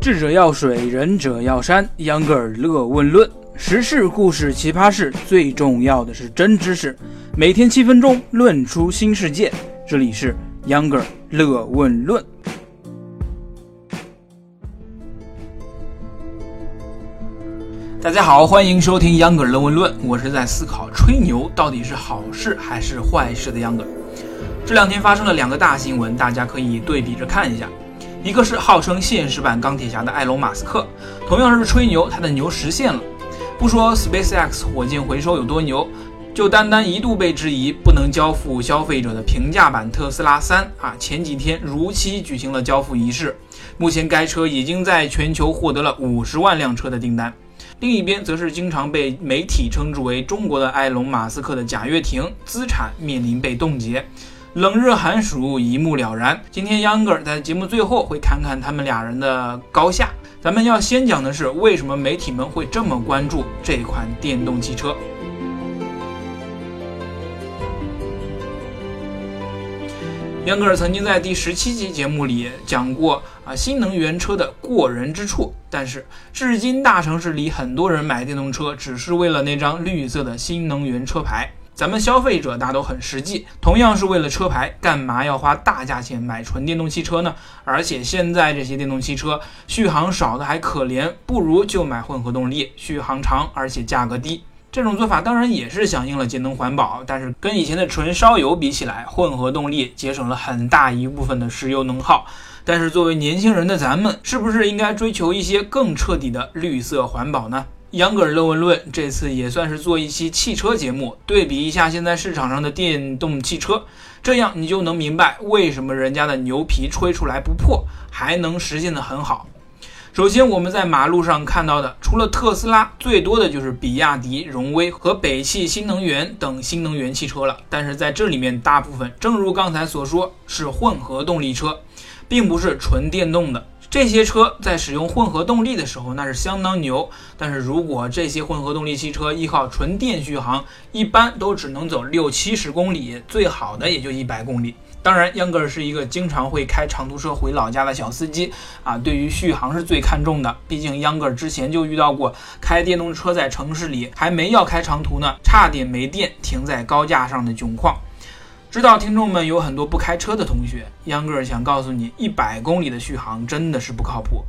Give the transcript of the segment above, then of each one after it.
智者要水，仁者要山。秧歌儿乐问论，时事、故事、奇葩事，最重要的是真知识。每天七分钟，论出新世界。这里是秧歌儿乐问论。大家好，欢迎收听秧歌儿乐问论。我是在思考吹牛到底是好事还是坏事的秧歌儿。这两天发生了两个大新闻，大家可以对比着看一下。一个是号称现实版钢铁侠的埃隆·马斯克，同样是吹牛，他的牛实现了。不说 SpaceX 火箭回收有多牛，就单单一度被质疑不能交付消费者的平价版特斯拉三啊，前几天如期举行了交付仪式。目前该车已经在全球获得了五十万辆车的订单。另一边则是经常被媒体称之为中国的埃隆·马斯克的贾跃亭，资产面临被冻结。冷热寒暑一目了然。今天秧歌在节目最后会看看他们俩人的高下。咱们要先讲的是为什么媒体们会这么关注这款电动汽车。秧歌尔曾经在第十七期节目里讲过啊，新能源车的过人之处。但是至今大城市里很多人买电动车只是为了那张绿色的新能源车牌。咱们消费者大都很实际，同样是为了车牌，干嘛要花大价钱买纯电动汽车呢？而且现在这些电动汽车续航少的还可怜，不如就买混合动力，续航长而且价格低。这种做法当然也是响应了节能环保，但是跟以前的纯烧油比起来，混合动力节省了很大一部分的石油能耗。但是作为年轻人的咱们，是不是应该追求一些更彻底的绿色环保呢？杨格尔论文论这次也算是做一期汽车节目，对比一下现在市场上的电动汽车，这样你就能明白为什么人家的牛皮吹出来不破，还能实现的很好。首先，我们在马路上看到的，除了特斯拉，最多的就是比亚迪、荣威和北汽新能源等新能源汽车了。但是在这里面，大部分正如刚才所说，是混合动力车，并不是纯电动的。这些车在使用混合动力的时候，那是相当牛。但是如果这些混合动力汽车依靠纯电续航，一般都只能走六七十公里，最好的也就一百公里。当然，秧歌儿是一个经常会开长途车回老家的小司机啊，对于续航是最看重的。毕竟秧歌儿之前就遇到过开电动车在城市里还没要开长途呢，差点没电停在高架上的窘况。知道听众们有很多不开车的同学，秧歌儿想告诉你，一百公里的续航真的是不靠谱。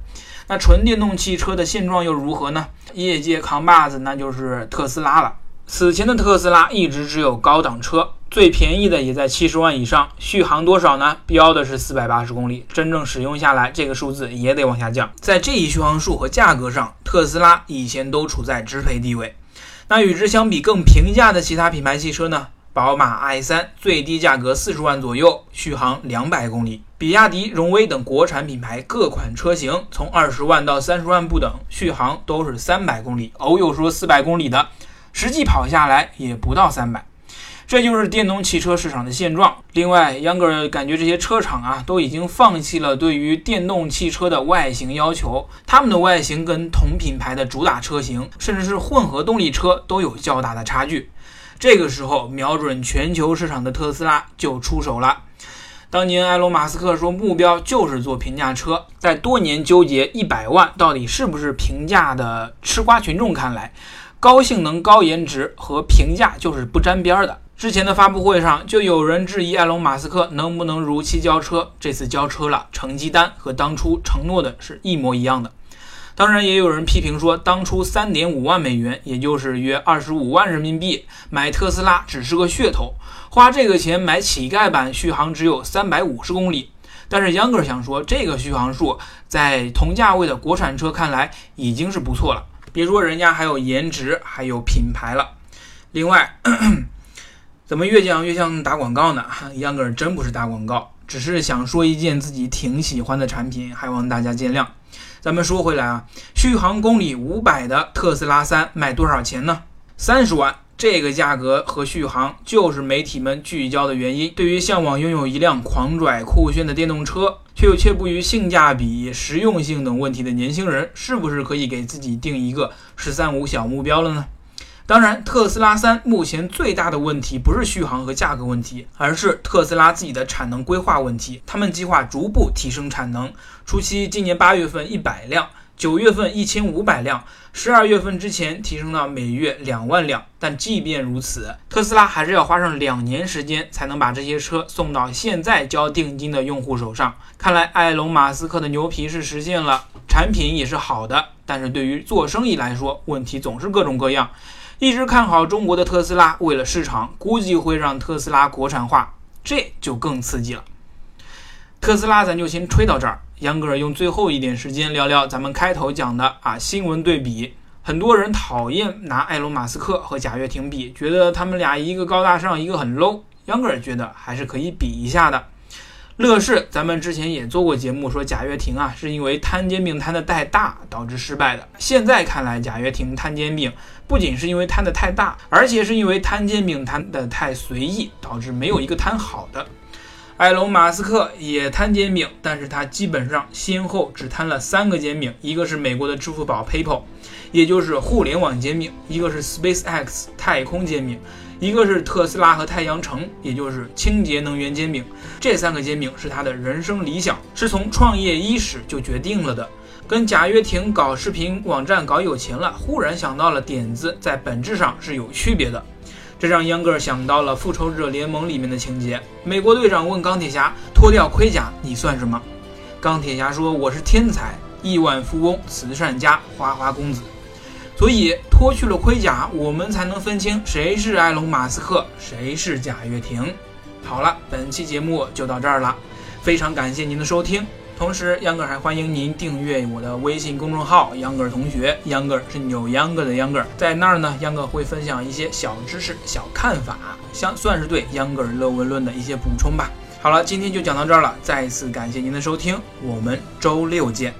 那纯电动汽车的现状又如何呢？业界扛把子那就是特斯拉了。此前的特斯拉一直只有高档车，最便宜的也在七十万以上，续航多少呢？标的是四百八十公里，真正使用下来，这个数字也得往下降。在这一续航数和价格上，特斯拉以前都处在支配地位。那与之相比，更平价的其他品牌汽车呢？宝马 i3 最低价格四十万左右，续航两百公里；比亚迪、荣威等国产品牌各款车型从二十万到三十万不等，续航都是三百公里，偶有说四百公里的，实际跑下来也不到三百。这就是电动汽车市场的现状。另外，秧歌儿感觉这些车厂啊都已经放弃了对于电动汽车的外形要求，他们的外形跟同品牌的主打车型，甚至是混合动力车都有较大的差距。这个时候，瞄准全球市场的特斯拉就出手了。当年埃隆·马斯克说目标就是做平价车，在多年纠结一百万到底是不是平价的吃瓜群众看来，高性能、高颜值和平价就是不沾边的。之前的发布会上就有人质疑埃隆·马斯克能不能如期交车，这次交车了，成绩单和当初承诺的是一模一样的。当然，也有人批评说，当初三点五万美元，也就是约二十五万人民币买特斯拉只是个噱头，花这个钱买乞丐版，续航只有三百五十公里。但是秧歌想说，这个续航数在同价位的国产车看来已经是不错了。别说人家还有颜值，还有品牌了。另外，怎么越讲越像打广告呢？秧歌真不是打广告，只是想说一件自己挺喜欢的产品，还望大家见谅。咱们说回来啊，续航公里五百的特斯拉三卖多少钱呢？三十万。这个价格和续航就是媒体们聚焦的原因。对于向往拥有一辆狂拽酷炫的电动车，却又却步于性价比、实用性等问题的年轻人，是不是可以给自己定一个“十三五”小目标了呢？当然，特斯拉三目前最大的问题不是续航和价格问题，而是特斯拉自己的产能规划问题。他们计划逐步提升产能，初期今年八月份一百辆。九月份一千五百辆，十二月份之前提升到每月两万辆。但即便如此，特斯拉还是要花上两年时间才能把这些车送到现在交定金的用户手上。看来埃隆·马斯克的牛皮是实现了，产品也是好的，但是对于做生意来说，问题总是各种各样。一直看好中国的特斯拉，为了市场，估计会让特斯拉国产化，这就更刺激了。特斯拉，咱就先吹到这儿。杨格尔用最后一点时间聊聊咱们开头讲的啊新闻对比。很多人讨厌拿埃隆·马斯克和贾跃亭比，觉得他们俩一个高大上，一个很 low。杨格尔觉得还是可以比一下的。乐视，咱们之前也做过节目，说贾跃亭啊是因为摊煎饼摊的太大导致失败的。现在看来，贾跃亭摊煎饼不仅是因为摊的太大，而且是因为摊煎饼摊的太随意，导致没有一个摊好的。埃隆·马斯克也摊煎饼，但是他基本上先后只摊了三个煎饼，一个是美国的支付宝 PayPal，也就是互联网煎饼；一个是 SpaceX 太空煎饼；一个是特斯拉和太阳城，也就是清洁能源煎饼。这三个煎饼是他的人生理想，是从创业伊始就决定了的。跟贾跃亭搞视频网站搞有钱了，忽然想到了点子，在本质上是有区别的。这让秧歌想到了《复仇者联盟》里面的情节。美国队长问钢铁侠：“脱掉盔甲，你算什么？”钢铁侠说：“我是天才、亿万富翁、慈善家、花花公子。”所以脱去了盔甲，我们才能分清谁是埃隆·马斯克，谁是贾跃亭。好了，本期节目就到这儿了，非常感谢您的收听。同时，秧歌还欢迎您订阅我的微信公众号“秧歌同学”，秧歌是扭秧歌的秧歌，在那儿呢，秧歌会分享一些小知识、小看法，相算是对秧歌儿乐文论的一些补充吧。好了，今天就讲到这儿了，再次感谢您的收听，我们周六见。